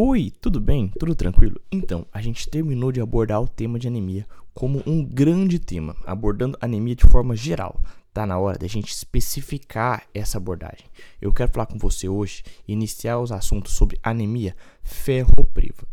Oi, tudo bem? Tudo tranquilo? Então, a gente terminou de abordar o tema de anemia como um grande tema, abordando anemia de forma geral. Tá na hora da gente especificar essa abordagem. Eu quero falar com você hoje e iniciar os assuntos sobre anemia ferropriva.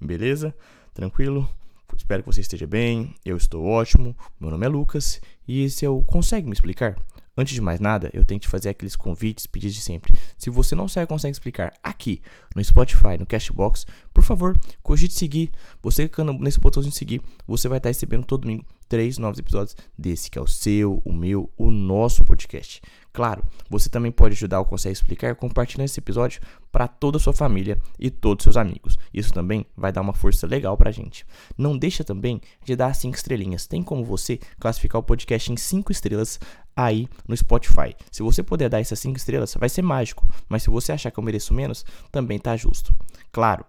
Beleza? Tranquilo? Espero que você esteja bem. Eu estou ótimo. Meu nome é Lucas e esse é o Consegue Me Explicar? Antes de mais nada, eu tenho que fazer aqueles convites, pedidos de sempre. Se você não sabe consegue explicar aqui no Spotify, no Cashbox, por favor, cogite seguir. Você clicando nesse botãozinho de seguir, você vai estar recebendo todo domingo três novos episódios desse, que é o seu, o meu, o nosso podcast. Claro, você também pode ajudar o Consegue Explicar compartilhando esse episódio para toda a sua família e todos os seus amigos. Isso também vai dar uma força legal para a gente. Não deixa também de dar cinco estrelinhas. Tem como você classificar o podcast em cinco estrelas aí no Spotify. Se você puder dar essas cinco estrelas, vai ser mágico. Mas se você achar que eu mereço menos, também tá justo. Claro,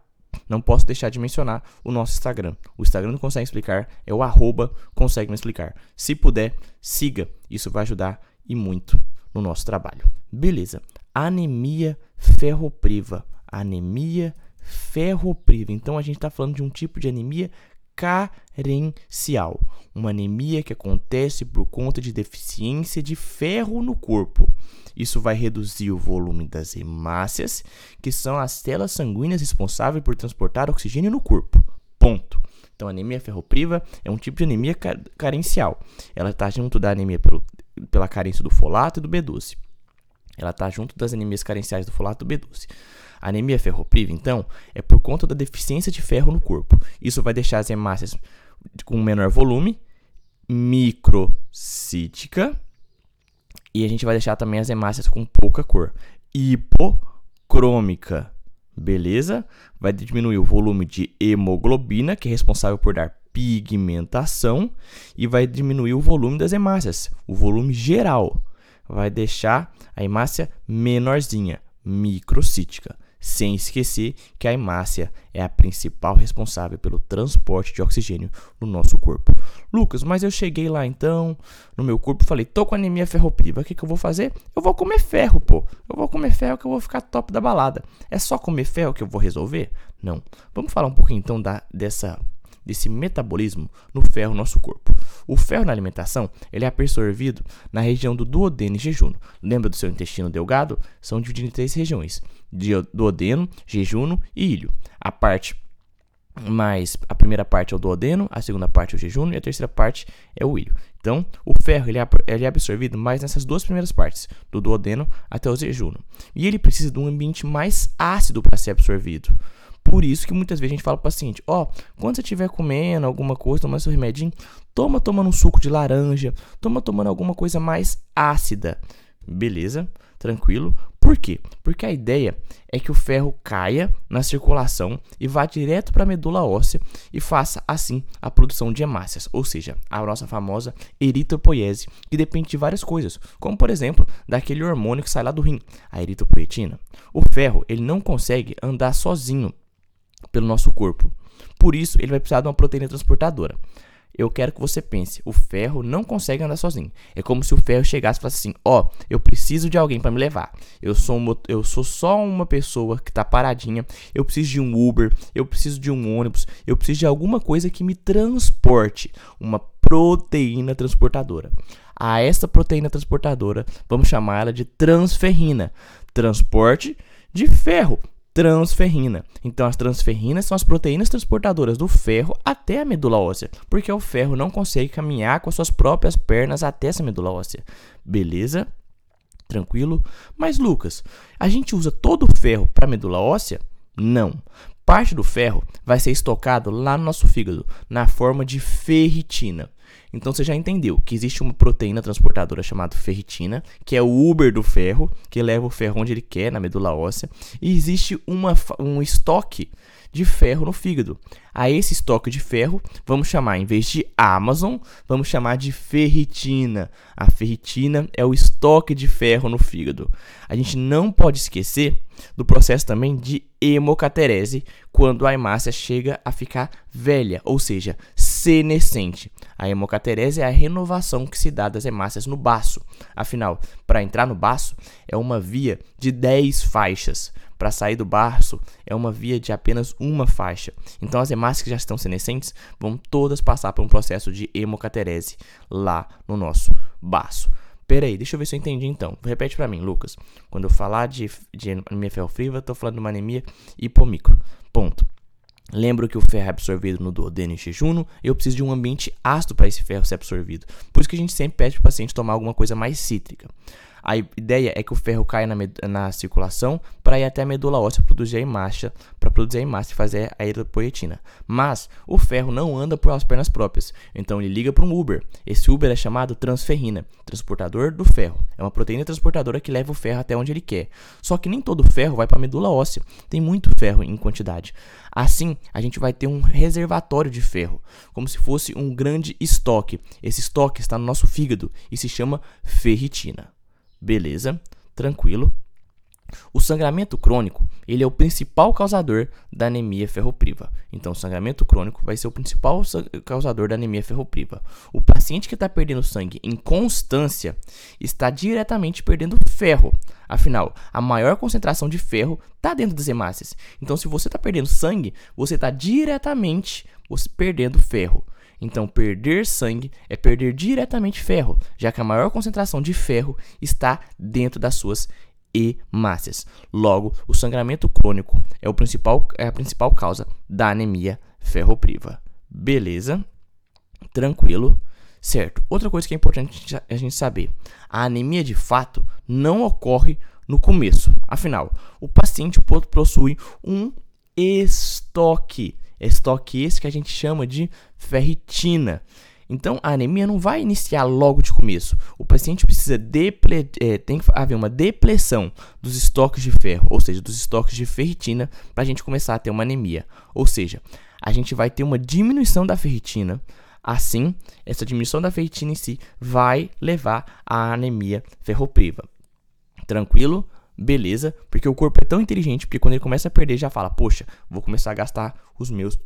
não posso deixar de mencionar o nosso Instagram. O Instagram do Consegue Explicar é o arroba Consegue Me Explicar. Se puder, siga. Isso vai ajudar e muito no nosso trabalho. Beleza. Anemia ferropriva. Anemia ferropriva. Então a gente está falando de um tipo de anemia carencial, uma anemia que acontece por conta de deficiência de ferro no corpo. Isso vai reduzir o volume das hemácias, que são as células sanguíneas responsáveis por transportar oxigênio no corpo. Ponto. Então, anemia ferropriva é um tipo de anemia carencial. Ela está junto da anemia pelo, pela carência do folato e do B12. Ela está junto das anemias carenciais do folato e do B12. A anemia ferropriva, então, é por conta da deficiência de ferro no corpo. Isso vai deixar as hemácias com menor volume, microcítica, e a gente vai deixar também as hemácias com pouca cor. Hipocrômica, beleza? Vai diminuir o volume de hemoglobina, que é responsável por dar pigmentação, e vai diminuir o volume das hemácias, o volume geral. Vai deixar a hemácia menorzinha, microcítica. Sem esquecer que a hemácia é a principal responsável pelo transporte de oxigênio no nosso corpo. Lucas, mas eu cheguei lá então, no meu corpo, falei, tô com anemia ferropriva, o que, que eu vou fazer? Eu vou comer ferro, pô. Eu vou comer ferro que eu vou ficar top da balada. É só comer ferro que eu vou resolver? Não. Vamos falar um pouquinho então da, dessa desse metabolismo no ferro no nosso corpo. O ferro na alimentação ele é absorvido na região do duodeno e jejuno. Lembra do seu intestino delgado? São divididos em três regiões: duodeno, jejuno e ilho. A parte mais a primeira parte é o duodeno, a segunda parte é o jejuno e a terceira parte é o ilho. Então, o ferro ele é, ele é absorvido mais nessas duas primeiras partes, do duodeno até o jejuno. E ele precisa de um ambiente mais ácido para ser absorvido. Por isso que muitas vezes a gente fala para o paciente, ó, oh, quando você estiver comendo alguma coisa, tomando seu remedinho, toma tomando um suco de laranja, toma tomando alguma coisa mais ácida. Beleza? Tranquilo? Por quê? Porque a ideia é que o ferro caia na circulação e vá direto para a medula óssea e faça assim a produção de hemácias, ou seja, a nossa famosa eritropoiese, que depende de várias coisas, como por exemplo, daquele hormônio que sai lá do rim, a eritropoetina. O ferro, ele não consegue andar sozinho pelo nosso corpo. Por isso, ele vai precisar de uma proteína transportadora. Eu quero que você pense, o ferro não consegue andar sozinho. É como se o ferro chegasse e falasse assim: "Ó, oh, eu preciso de alguém para me levar. Eu sou eu sou só uma pessoa que tá paradinha. Eu preciso de um Uber, eu preciso de um ônibus, eu preciso de alguma coisa que me transporte, uma proteína transportadora. A essa proteína transportadora, vamos chamar ela de transferrina. Transporte de ferro transferrina. Então, as transferrinas são as proteínas transportadoras do ferro até a medula óssea, porque o ferro não consegue caminhar com as suas próprias pernas até essa medula óssea. Beleza? Tranquilo? Mas, Lucas, a gente usa todo o ferro para medula óssea? Não. Parte do ferro vai ser estocado lá no nosso fígado, na forma de ferritina. Então você já entendeu que existe uma proteína transportadora chamada ferritina, que é o Uber do ferro, que leva o ferro onde ele quer, na medula óssea, e existe uma, um estoque de ferro no fígado. A esse estoque de ferro, vamos chamar, em vez de Amazon, vamos chamar de ferritina. A ferritina é o estoque de ferro no fígado. A gente não pode esquecer do processo também de hemocaterese, quando a hemácia chega a ficar velha, ou seja, senescente. A hemocaterese é a renovação que se dá das hemácias no baço. Afinal, para entrar no baço é uma via de 10 faixas. para sair do baço é uma via de apenas uma faixa. Então as hemácias que já estão senescentes vão todas passar por um processo de hemocaterese lá no nosso baço. Peraí, deixa eu ver se eu entendi então. Repete para mim, Lucas. Quando eu falar de, de anemia ferrofriva, estou falando de uma anemia hipomicro. Ponto. Lembro que o ferro é absorvido no duodeno e jejuno eu preciso de um ambiente ácido para esse ferro ser absorvido. Por isso que a gente sempre pede para o paciente tomar alguma coisa mais cítrica. A ideia é que o ferro caia na, na circulação para ir até a medula óssea produzir a hemácia, para produzir a hemácia e fazer a eritropoetina. Mas o ferro não anda por as pernas próprias, então ele liga para um Uber. Esse Uber é chamado transferrina, transportador do ferro. É uma proteína transportadora que leva o ferro até onde ele quer. Só que nem todo ferro vai para a medula óssea, tem muito ferro em quantidade. Assim, a gente vai ter um reservatório de ferro, como se fosse um grande estoque. Esse estoque está no nosso fígado e se chama ferritina. Beleza, tranquilo. O sangramento crônico, ele é o principal causador da anemia ferropriva. Então, o sangramento crônico vai ser o principal causador da anemia ferropriva. O paciente que está perdendo sangue em constância está diretamente perdendo ferro. Afinal, a maior concentração de ferro está dentro das hemácias. Então, se você está perdendo sangue, você está diretamente perdendo ferro. Então, perder sangue é perder diretamente ferro, já que a maior concentração de ferro está dentro das suas hemácias. Logo, o sangramento crônico é, o principal, é a principal causa da anemia ferropriva. Beleza? Tranquilo? Certo. Outra coisa que é importante a gente saber: a anemia de fato não ocorre no começo. Afinal, o paciente possui um estoque estoque esse que a gente chama de ferritina. Então, a anemia não vai iniciar logo de começo. O paciente precisa deple é, tem que haver uma depressão dos estoques de ferro, ou seja, dos estoques de ferritina, para a gente começar a ter uma anemia. Ou seja, a gente vai ter uma diminuição da ferritina. Assim, essa diminuição da ferritina em si vai levar à anemia ferropriva. Tranquilo? Beleza, porque o corpo é tão inteligente que quando ele começa a perder, já fala: Poxa, vou começar a gastar os meus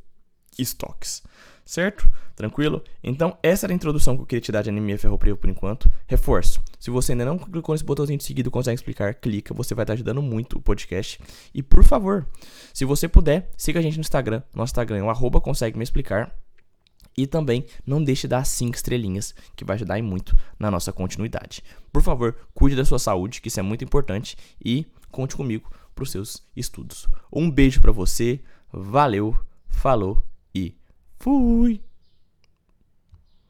estoques. Certo? Tranquilo? Então, essa era a introdução que eu queria te dar de anemia ferropriva por enquanto. Reforço: se você ainda não clicou nesse botãozinho de seguido, consegue explicar, clica, você vai estar ajudando muito o podcast. E por favor, se você puder, siga a gente no Instagram. Nosso Instagram é o arroba consegue me explicar. E também não deixe de dar 5 estrelinhas, que vai ajudar muito na nossa continuidade. Por favor, cuide da sua saúde, que isso é muito importante, e conte comigo para os seus estudos. Um beijo para você, valeu, falou e fui!